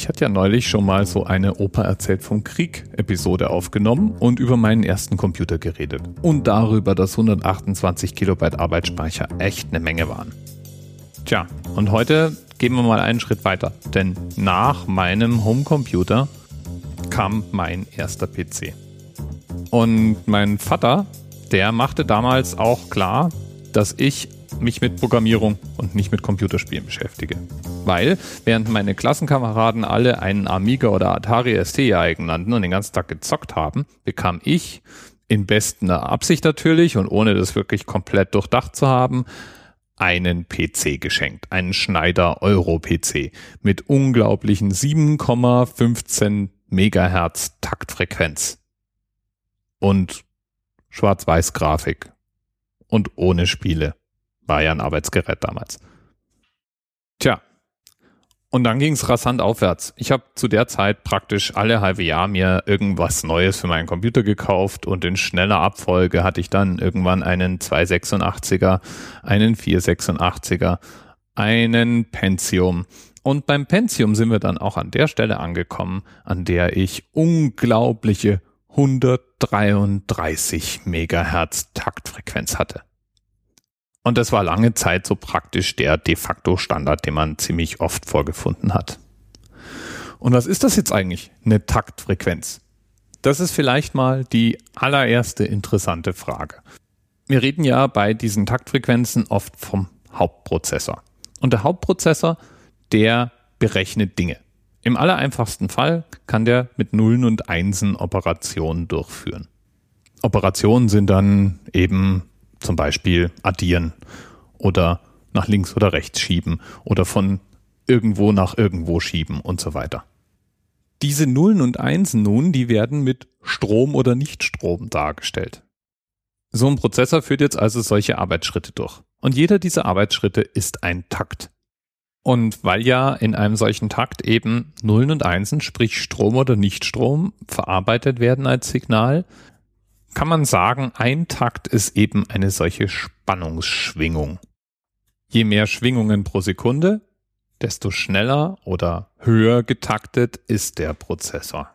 Ich hatte ja neulich schon mal so eine Opa erzählt vom Krieg Episode aufgenommen und über meinen ersten Computer geredet. Und darüber, dass 128 Kilobyte Arbeitsspeicher echt eine Menge waren. Tja, und heute gehen wir mal einen Schritt weiter. Denn nach meinem Homecomputer kam mein erster PC. Und mein Vater, der machte damals auch klar, dass ich mich mit Programmierung und nicht mit Computerspielen beschäftige. Weil, während meine Klassenkameraden alle einen Amiga oder Atari ST eigen nannten und den ganzen Tag gezockt haben, bekam ich, in bester Absicht natürlich und ohne das wirklich komplett durchdacht zu haben, einen PC geschenkt, einen Schneider Euro PC mit unglaublichen 7,15 Megahertz Taktfrequenz und Schwarz-Weiß-Grafik und ohne Spiele. War ja ein Arbeitsgerät damals. Tja, und dann ging es rasant aufwärts. Ich habe zu der Zeit praktisch alle halbe Jahr mir irgendwas Neues für meinen Computer gekauft und in schneller Abfolge hatte ich dann irgendwann einen 286er, einen 486er, einen Pentium. Und beim Pentium sind wir dann auch an der Stelle angekommen, an der ich unglaubliche 133 Megahertz Taktfrequenz hatte. Und das war lange Zeit so praktisch der de facto Standard, den man ziemlich oft vorgefunden hat. Und was ist das jetzt eigentlich, eine Taktfrequenz? Das ist vielleicht mal die allererste interessante Frage. Wir reden ja bei diesen Taktfrequenzen oft vom Hauptprozessor. Und der Hauptprozessor, der berechnet Dinge. Im allereinfachsten Fall kann der mit Nullen und Einsen Operationen durchführen. Operationen sind dann eben zum Beispiel addieren oder nach links oder rechts schieben oder von irgendwo nach irgendwo schieben und so weiter. Diese Nullen und Einsen nun, die werden mit Strom oder Nichtstrom dargestellt. So ein Prozessor führt jetzt also solche Arbeitsschritte durch. Und jeder dieser Arbeitsschritte ist ein Takt. Und weil ja in einem solchen Takt eben Nullen und Einsen, sprich Strom oder Nichtstrom, verarbeitet werden als Signal, kann man sagen, ein Takt ist eben eine solche Spannungsschwingung. Je mehr Schwingungen pro Sekunde, desto schneller oder höher getaktet ist der Prozessor.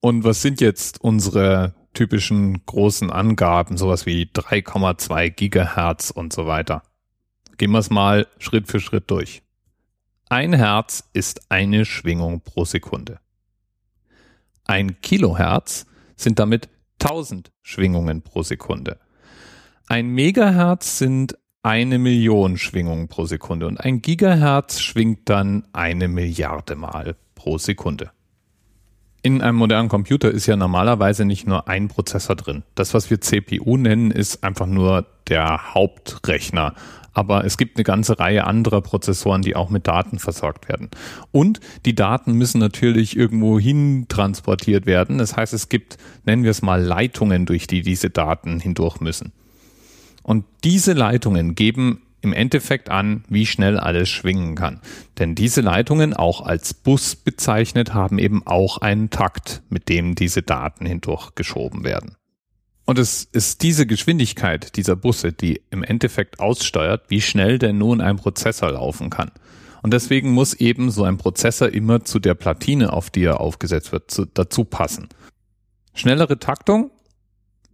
Und was sind jetzt unsere typischen großen Angaben, sowas wie 3,2 Gigahertz und so weiter? Gehen wir es mal Schritt für Schritt durch. Ein Hertz ist eine Schwingung pro Sekunde. Ein Kilohertz sind damit 1000 Schwingungen pro Sekunde. Ein Megahertz sind eine Million Schwingungen pro Sekunde und ein Gigahertz schwingt dann eine Milliarde Mal pro Sekunde. In einem modernen Computer ist ja normalerweise nicht nur ein Prozessor drin. Das, was wir CPU nennen, ist einfach nur der Hauptrechner aber es gibt eine ganze Reihe anderer Prozessoren, die auch mit Daten versorgt werden. Und die Daten müssen natürlich irgendwo hin transportiert werden. Das heißt, es gibt, nennen wir es mal, Leitungen, durch die diese Daten hindurch müssen. Und diese Leitungen geben im Endeffekt an, wie schnell alles schwingen kann. Denn diese Leitungen, auch als Bus bezeichnet, haben eben auch einen Takt, mit dem diese Daten hindurch geschoben werden. Und es ist diese Geschwindigkeit dieser Busse, die im Endeffekt aussteuert, wie schnell denn nun ein Prozessor laufen kann. Und deswegen muss eben so ein Prozessor immer zu der Platine, auf die er aufgesetzt wird, zu, dazu passen. Schnellere Taktung,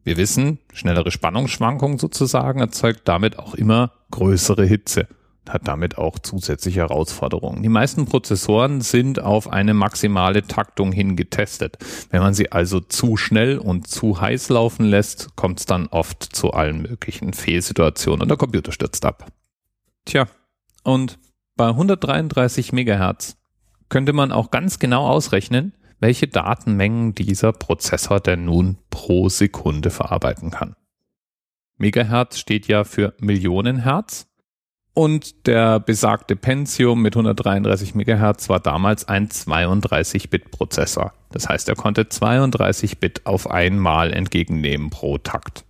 wir wissen, schnellere Spannungsschwankung sozusagen erzeugt damit auch immer größere Hitze hat damit auch zusätzliche Herausforderungen. Die meisten Prozessoren sind auf eine maximale Taktung hin getestet. Wenn man sie also zu schnell und zu heiß laufen lässt, kommt es dann oft zu allen möglichen Fehlsituationen und der Computer stürzt ab. Tja, und bei 133 Megahertz könnte man auch ganz genau ausrechnen, welche Datenmengen dieser Prozessor denn nun pro Sekunde verarbeiten kann. Megahertz steht ja für Millionen Hertz und der besagte Pentium mit 133 MHz war damals ein 32-Bit-Prozessor. Das heißt, er konnte 32 Bit auf einmal entgegennehmen pro Takt.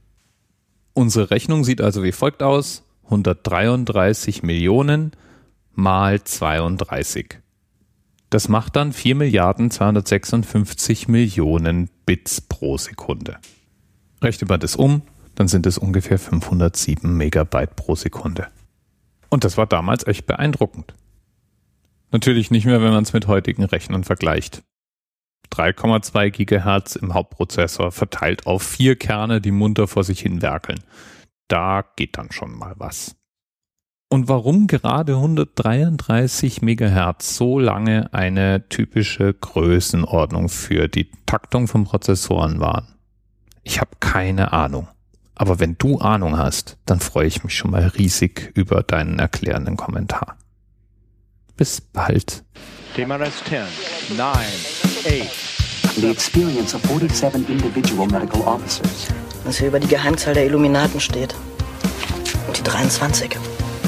Unsere Rechnung sieht also wie folgt aus. 133 Millionen mal 32. Das macht dann 4 Milliarden 256 Millionen Bits pro Sekunde. Rechnet man das um, dann sind es ungefähr 507 Megabyte pro Sekunde. Und das war damals echt beeindruckend. Natürlich nicht mehr, wenn man es mit heutigen Rechnern vergleicht. 3,2 Gigahertz im Hauptprozessor verteilt auf vier Kerne, die munter vor sich hin werkeln. Da geht dann schon mal was. Und warum gerade 133 Megahertz so lange eine typische Größenordnung für die Taktung von Prozessoren waren? Ich habe keine Ahnung. Aber wenn du Ahnung hast, dann freue ich mich schon mal riesig über deinen erklärenden Kommentar. Bis bald. TMRS 10, 9, 8. The experience of 47 individual medical officers. Was hier über die Geheimzahl der Illuminaten steht. Und die 23.